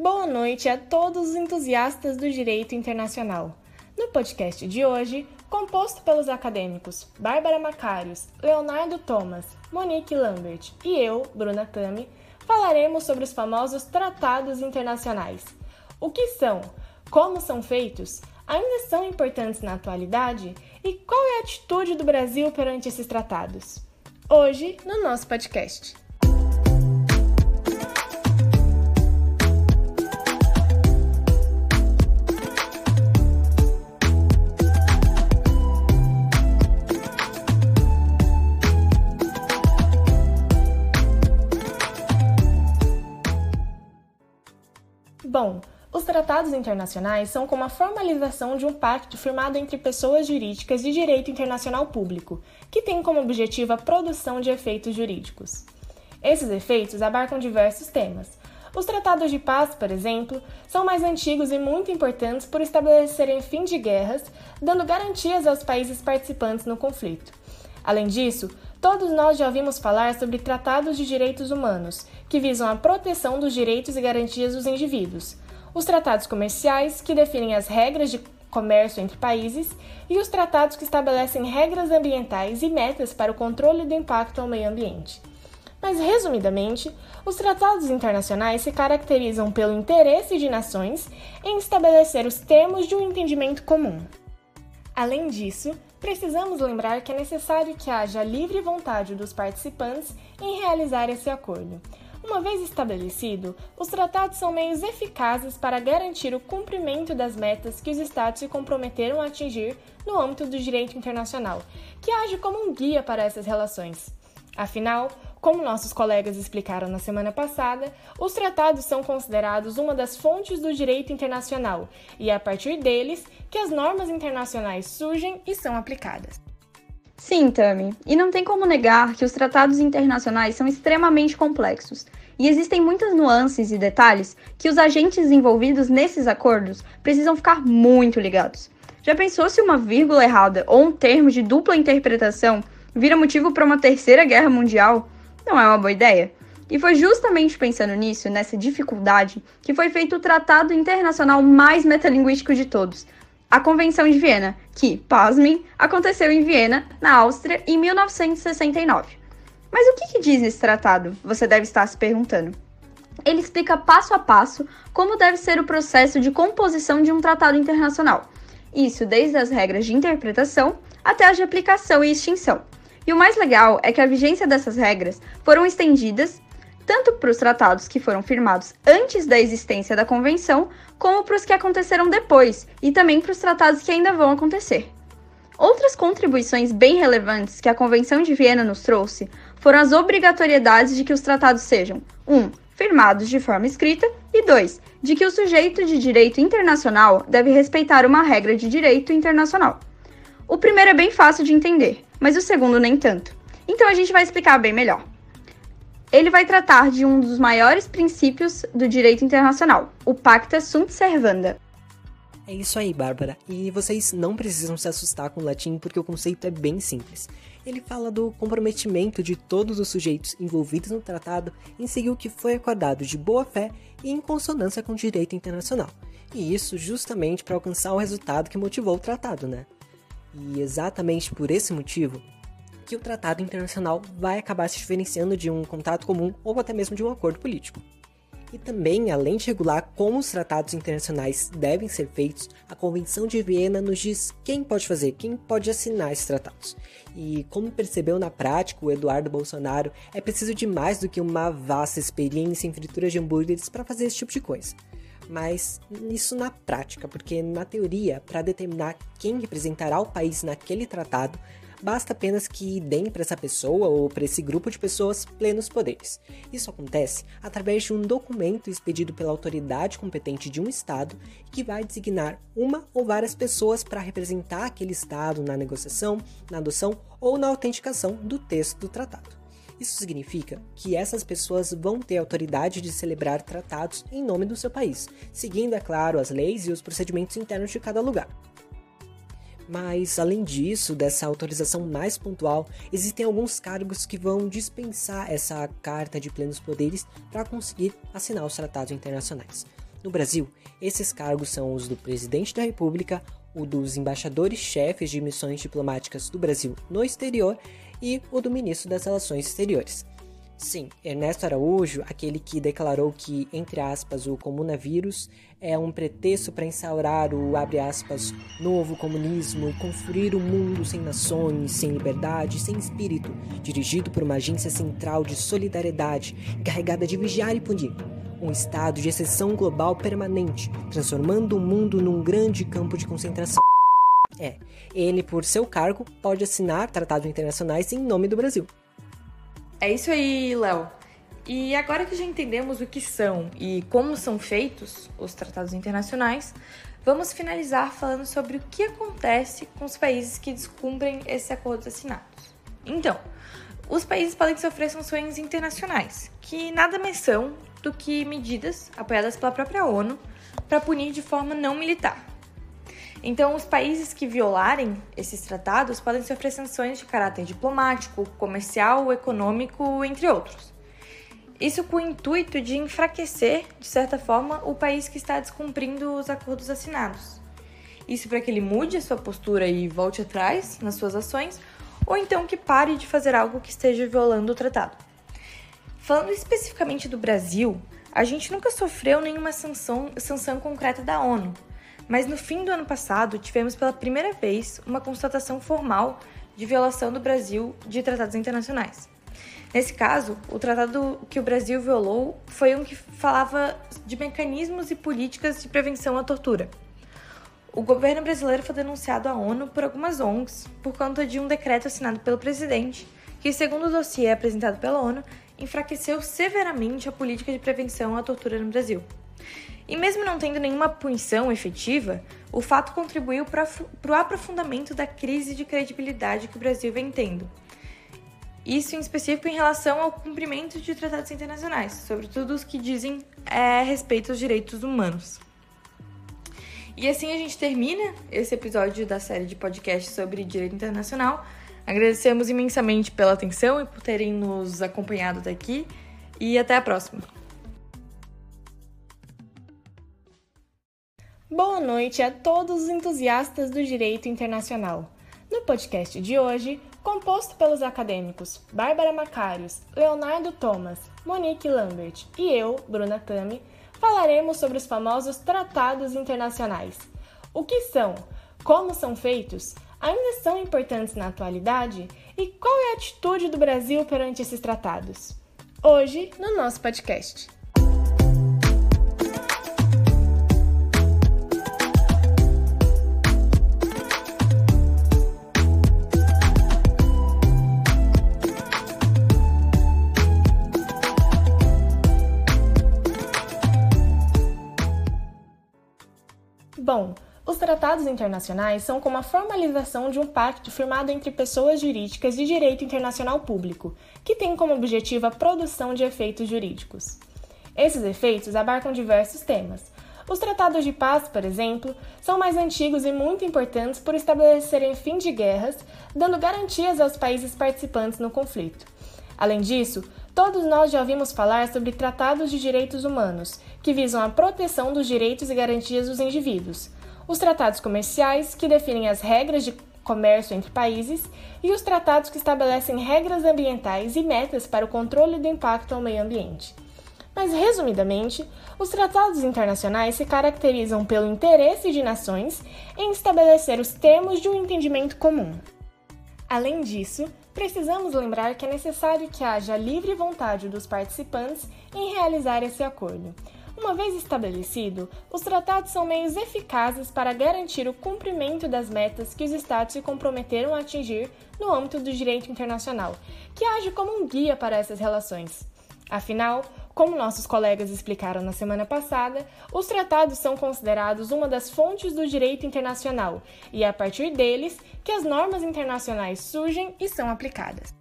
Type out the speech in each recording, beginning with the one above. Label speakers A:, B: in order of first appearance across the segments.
A: Boa noite a todos os entusiastas do direito internacional. No podcast de hoje, composto pelos acadêmicos Bárbara Macários, Leonardo Thomas, Monique Lambert e eu, Bruna Tami, falaremos sobre os famosos tratados internacionais. O que são? Como são feitos? Ainda são importantes na atualidade? E qual é a atitude do Brasil perante esses tratados? Hoje, no nosso podcast. Tratados internacionais são como a formalização de um pacto firmado entre pessoas jurídicas de direito internacional público, que tem como objetivo a produção de efeitos jurídicos. Esses efeitos abarcam diversos temas. Os tratados de paz, por exemplo, são mais antigos e muito importantes por estabelecerem fim de guerras, dando garantias aos países participantes no conflito. Além disso, todos nós já ouvimos falar sobre tratados de direitos humanos, que visam a proteção dos direitos e garantias dos indivíduos, os tratados comerciais, que definem as regras de comércio entre países, e os tratados que estabelecem regras ambientais e metas para o controle do impacto ao meio ambiente. Mas, resumidamente, os tratados internacionais se caracterizam pelo interesse de nações em estabelecer os termos de um entendimento comum. Além disso, precisamos lembrar que é necessário que haja livre vontade dos participantes em realizar esse acordo. Uma vez estabelecido, os tratados são meios eficazes para garantir o cumprimento das metas que os Estados se comprometeram a atingir no âmbito do direito internacional, que age como um guia para essas relações. Afinal, como nossos colegas explicaram na semana passada, os tratados são considerados uma das fontes do direito internacional e é a partir deles que as normas internacionais surgem e são aplicadas.
B: Sim, Tami, e não tem como negar que os tratados internacionais são extremamente complexos e existem muitas nuances e detalhes que os agentes envolvidos nesses acordos precisam ficar muito ligados. Já pensou se uma vírgula errada ou um termo de dupla interpretação vira motivo para uma terceira guerra mundial? Não é uma boa ideia? E foi justamente pensando nisso, nessa dificuldade, que foi feito o tratado internacional mais metalinguístico de todos, a Convenção de Viena, que, pasmem, aconteceu em Viena, na Áustria, em 1969. Mas o que, que diz esse tratado? Você deve estar se perguntando. Ele explica passo a passo como deve ser o processo de composição de um tratado internacional. Isso desde as regras de interpretação até as de aplicação e extinção. E o mais legal é que a vigência dessas regras foram estendidas tanto para os tratados que foram firmados antes da existência da convenção, como para os que aconteceram depois, e também para os tratados que ainda vão acontecer. Outras contribuições bem relevantes que a Convenção de Viena nos trouxe foram as obrigatoriedades de que os tratados sejam 1. Um, firmados de forma escrita e 2. De que o sujeito de direito internacional deve respeitar uma regra de direito internacional. O primeiro é bem fácil de entender, mas o segundo nem tanto. Então a gente vai explicar bem melhor. Ele vai tratar de um dos maiores princípios do direito internacional, o Pacta Sunt Servanda,
C: é isso aí, Bárbara. E vocês não precisam se assustar com o latim porque o conceito é bem simples. Ele fala do comprometimento de todos os sujeitos envolvidos no tratado em seguir o que foi acordado de boa fé e em consonância com o direito internacional. E isso justamente para alcançar o resultado que motivou o tratado, né? E exatamente por esse motivo que o tratado internacional vai acabar se diferenciando de um contato comum ou até mesmo de um acordo político. E também, além de regular como os tratados internacionais devem ser feitos, a Convenção de Viena nos diz quem pode fazer, quem pode assinar esses tratados. E como percebeu na prática o Eduardo Bolsonaro, é preciso de mais do que uma vasta experiência em frituras de hambúrgueres para fazer esse tipo de coisa. Mas isso na prática, porque na teoria, para determinar quem representará o país naquele tratado, basta apenas que deem para essa pessoa ou para esse grupo de pessoas plenos poderes. Isso acontece através de um documento expedido pela autoridade competente de um Estado que vai designar uma ou várias pessoas para representar aquele Estado na negociação, na adoção ou na autenticação do texto do tratado. Isso significa que essas pessoas vão ter autoridade de celebrar tratados em nome do seu país, seguindo, é claro, as leis e os procedimentos internos de cada lugar. Mas, além disso, dessa autorização mais pontual, existem alguns cargos que vão dispensar essa carta de plenos poderes para conseguir assinar os tratados internacionais. No Brasil, esses cargos são os do presidente da República, o dos embaixadores-chefes de missões diplomáticas do Brasil no exterior e o do ministro das Relações Exteriores. Sim, Ernesto Araújo, aquele que declarou que, entre aspas, o comunavírus é um pretexto para instaurar o, abre aspas, novo comunismo e construir um mundo sem nações, sem liberdade, sem espírito, dirigido por uma agência central de solidariedade encarregada de vigiar e punir. Um estado de exceção global permanente, transformando o mundo num grande campo de concentração. É, ele, por seu cargo, pode assinar tratados internacionais em nome do Brasil.
D: É isso aí, Léo. E agora que já entendemos o que são e como são feitos os tratados internacionais, vamos finalizar falando sobre o que acontece com os países que descumprem esses acordos assinados. Então, os países podem sofrer sanções internacionais, que nada mais são do que medidas apoiadas pela própria ONU para punir de forma não militar. Então, os países que violarem esses tratados podem sofrer sanções de caráter diplomático, comercial, econômico, entre outros. Isso com o intuito de enfraquecer, de certa forma, o país que está descumprindo os acordos assinados. Isso para que ele mude a sua postura e volte atrás nas suas ações, ou então que pare de fazer algo que esteja violando o tratado. Falando especificamente do Brasil, a gente nunca sofreu nenhuma sanção, sanção concreta da ONU, mas no fim do ano passado tivemos pela primeira vez uma constatação formal de violação do Brasil de tratados internacionais. Nesse caso, o tratado que o Brasil violou foi um que falava de mecanismos e políticas de prevenção à tortura. O governo brasileiro foi denunciado à ONU por algumas ONGs por conta de um decreto assinado pelo presidente, que, segundo o dossiê apresentado pela ONU, enfraqueceu severamente a política de prevenção à tortura no Brasil. E mesmo não tendo nenhuma punição efetiva, o fato contribuiu para o aprofundamento da crise de credibilidade que o Brasil vem tendo. Isso em específico em relação ao cumprimento de tratados internacionais, sobretudo os que dizem é, respeito aos direitos humanos. E assim a gente termina esse episódio da série de podcast sobre direito internacional. Agradecemos imensamente pela atenção e por terem nos acompanhado até aqui. E até a próxima!
A: Boa noite a todos os entusiastas do direito internacional. No podcast de hoje, composto pelos acadêmicos Bárbara Macários, Leonardo Thomas, Monique Lambert e eu, Bruna Tami, falaremos sobre os famosos tratados internacionais. O que são? Como são feitos? Ainda são importantes na atualidade? E qual é a atitude do Brasil perante esses tratados? Hoje, no nosso podcast. Tratados internacionais são como a formalização de um pacto firmado entre pessoas jurídicas de direito internacional público, que tem como objetivo a produção de efeitos jurídicos. Esses efeitos abarcam diversos temas. Os tratados de paz, por exemplo, são mais antigos e muito importantes por estabelecerem fim de guerras, dando garantias aos países participantes no conflito. Além disso, todos nós já ouvimos falar sobre tratados de direitos humanos, que visam a proteção dos direitos e garantias dos indivíduos, os tratados comerciais, que definem as regras de comércio entre países, e os tratados que estabelecem regras ambientais e metas para o controle do impacto ao meio ambiente. Mas, resumidamente, os tratados internacionais se caracterizam pelo interesse de nações em estabelecer os termos de um entendimento comum. Além disso, precisamos lembrar que é necessário que haja livre vontade dos participantes em realizar esse acordo. Uma vez estabelecido, os tratados são meios eficazes para garantir o cumprimento das metas que os Estados se comprometeram a atingir no âmbito do direito internacional, que age como um guia para essas relações. Afinal, como nossos colegas explicaram na semana passada, os tratados são considerados uma das fontes do direito internacional e é a partir deles que as normas internacionais surgem e são aplicadas.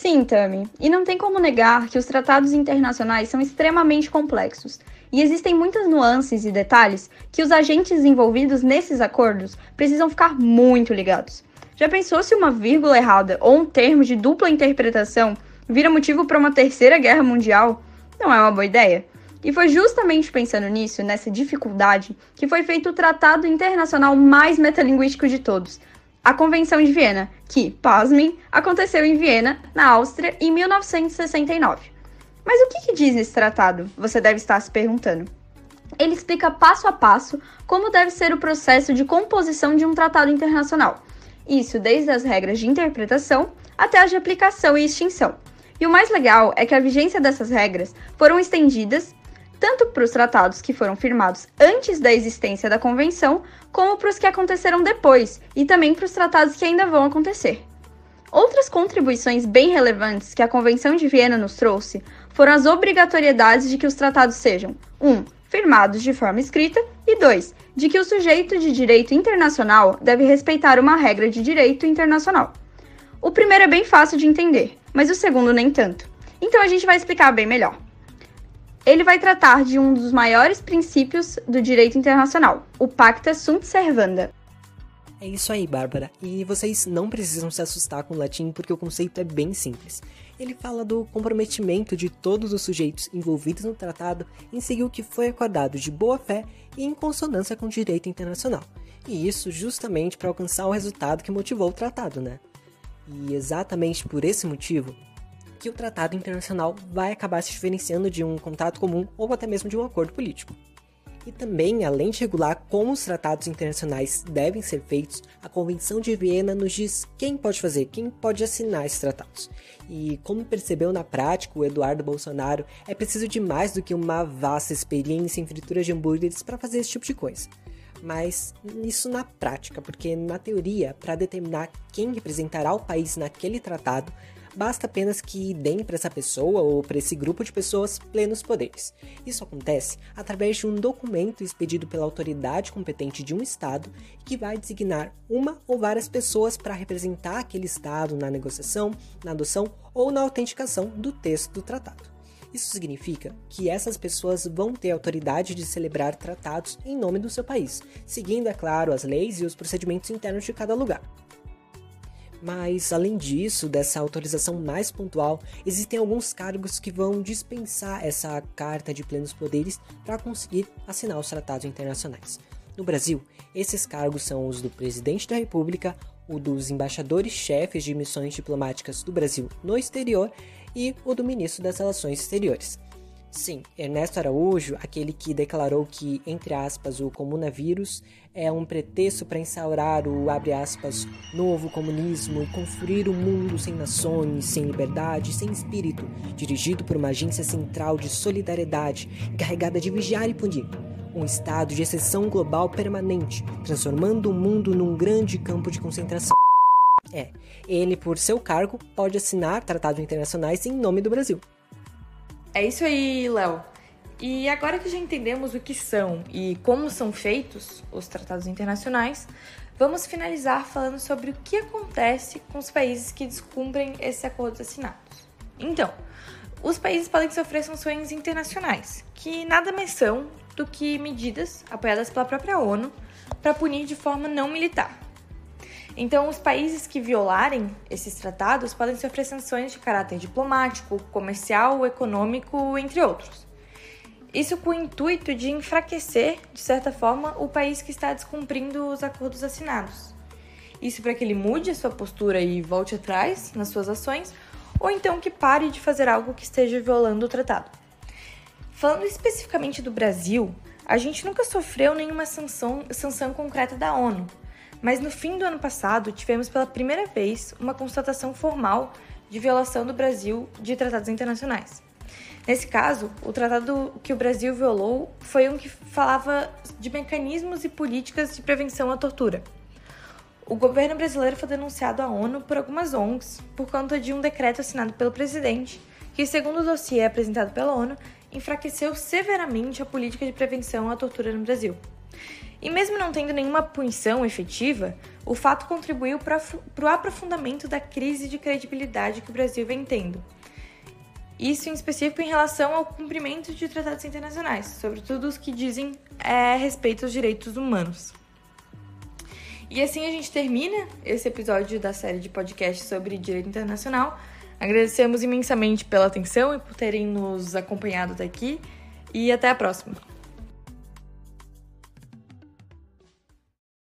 B: Sim, Tami, e não tem como negar que os tratados internacionais são extremamente complexos e existem muitas nuances e detalhes que os agentes envolvidos nesses acordos precisam ficar muito ligados. Já pensou se uma vírgula errada ou um termo de dupla interpretação vira motivo para uma terceira guerra mundial, não é uma boa ideia. E foi justamente pensando nisso, nessa dificuldade, que foi feito o tratado internacional mais metalinguístico de todos, a Convenção de Viena, que, pasmem, aconteceu em Viena, na Áustria, em 1969. Mas o que, que diz esse tratado? Você deve estar se perguntando. Ele explica passo a passo como deve ser o processo de composição de um tratado internacional. Isso desde as regras de interpretação até as de aplicação e extinção. E o mais legal é que a vigência dessas regras foram estendidas tanto para os tratados que foram firmados antes da existência da convenção, como para os que aconteceram depois, e também para os tratados que ainda vão acontecer. Outras contribuições bem relevantes que a Convenção de Viena nos trouxe foram as obrigatoriedades de que os tratados sejam 1. Um, firmados de forma escrita, e 2. De que o sujeito de direito internacional deve respeitar uma regra de direito internacional. O primeiro é bem fácil de entender, mas o segundo nem tanto. Então a gente vai explicar bem melhor. Ele vai tratar de um dos maiores princípios do direito internacional, o Pacta Sunt Servanda.
C: É isso aí, Bárbara. E vocês não precisam se assustar com o latim porque o conceito é bem simples. Ele fala do comprometimento de todos os sujeitos envolvidos no tratado em seguir o que foi acordado de boa fé e em consonância com o direito internacional. E isso justamente para alcançar o resultado que motivou o tratado, né? E exatamente por esse motivo, que o tratado internacional vai acabar se diferenciando de um contato comum ou até mesmo de um acordo político. E também, além de regular como os tratados internacionais devem ser feitos, a Convenção de Viena nos diz quem pode fazer, quem pode assinar esses tratados. E como percebeu na prática o Eduardo Bolsonaro, é preciso de mais do que uma vasta experiência em frituras de hambúrgueres para fazer esse tipo de coisa. Mas isso na prática, porque na teoria, para determinar quem representará o país naquele tratado, basta apenas que deem para essa pessoa ou para esse grupo de pessoas plenos poderes. Isso acontece através de um documento expedido pela autoridade competente de um Estado que vai designar uma ou várias pessoas para representar aquele Estado na negociação, na adoção ou na autenticação do texto do tratado. Isso significa que essas pessoas vão ter autoridade de celebrar tratados em nome do seu país, seguindo, é claro, as leis e os procedimentos internos de cada lugar. Mas, além disso, dessa autorização mais pontual, existem alguns cargos que vão dispensar essa carta de plenos poderes para conseguir assinar os tratados internacionais. No Brasil, esses cargos são os do presidente da República, o dos embaixadores-chefes de missões diplomáticas do Brasil no exterior e o do ministro das Relações Exteriores. Sim, Ernesto Araújo, aquele que declarou que, entre aspas, o comunavírus é um pretexto para instaurar o, abre aspas, novo comunismo e conferir um mundo sem nações, sem liberdade, sem espírito, dirigido por uma agência central de solidariedade encarregada de vigiar e punir. Um estado de exceção global permanente, transformando o mundo num grande campo de concentração. É, ele, por seu cargo, pode assinar tratados internacionais em nome do Brasil.
D: É isso aí, Léo. E agora que já entendemos o que são e como são feitos os tratados internacionais, vamos finalizar falando sobre o que acontece com os países que descumprem esses acordos assinados. Então, os países podem sofrer sanções internacionais, que nada mais são do que medidas apoiadas pela própria ONU para punir de forma não militar. Então, os países que violarem esses tratados podem sofrer sanções de caráter diplomático, comercial, econômico, entre outros. Isso com o intuito de enfraquecer, de certa forma, o país que está descumprindo os acordos assinados. Isso para que ele mude a sua postura e volte atrás nas suas ações, ou então que pare de fazer algo que esteja violando o tratado. Falando especificamente do Brasil, a gente nunca sofreu nenhuma sanção, sanção concreta da ONU, mas no fim do ano passado, tivemos pela primeira vez uma constatação formal de violação do Brasil de tratados internacionais. Nesse caso, o tratado que o Brasil violou foi um que falava de mecanismos e políticas de prevenção à tortura. O governo brasileiro foi denunciado à ONU por algumas ONGs por conta de um decreto assinado pelo presidente, que, segundo o dossiê apresentado pela ONU, enfraqueceu severamente a política de prevenção à tortura no Brasil. E mesmo não tendo nenhuma punição efetiva, o fato contribuiu para o aprofundamento da crise de credibilidade que o Brasil vem tendo. Isso em específico em relação ao cumprimento de tratados internacionais, sobretudo os que dizem é, respeito aos direitos humanos. E assim a gente termina esse episódio da série de podcast sobre direito internacional. Agradecemos imensamente pela atenção e por terem nos acompanhado até aqui. e até a próxima.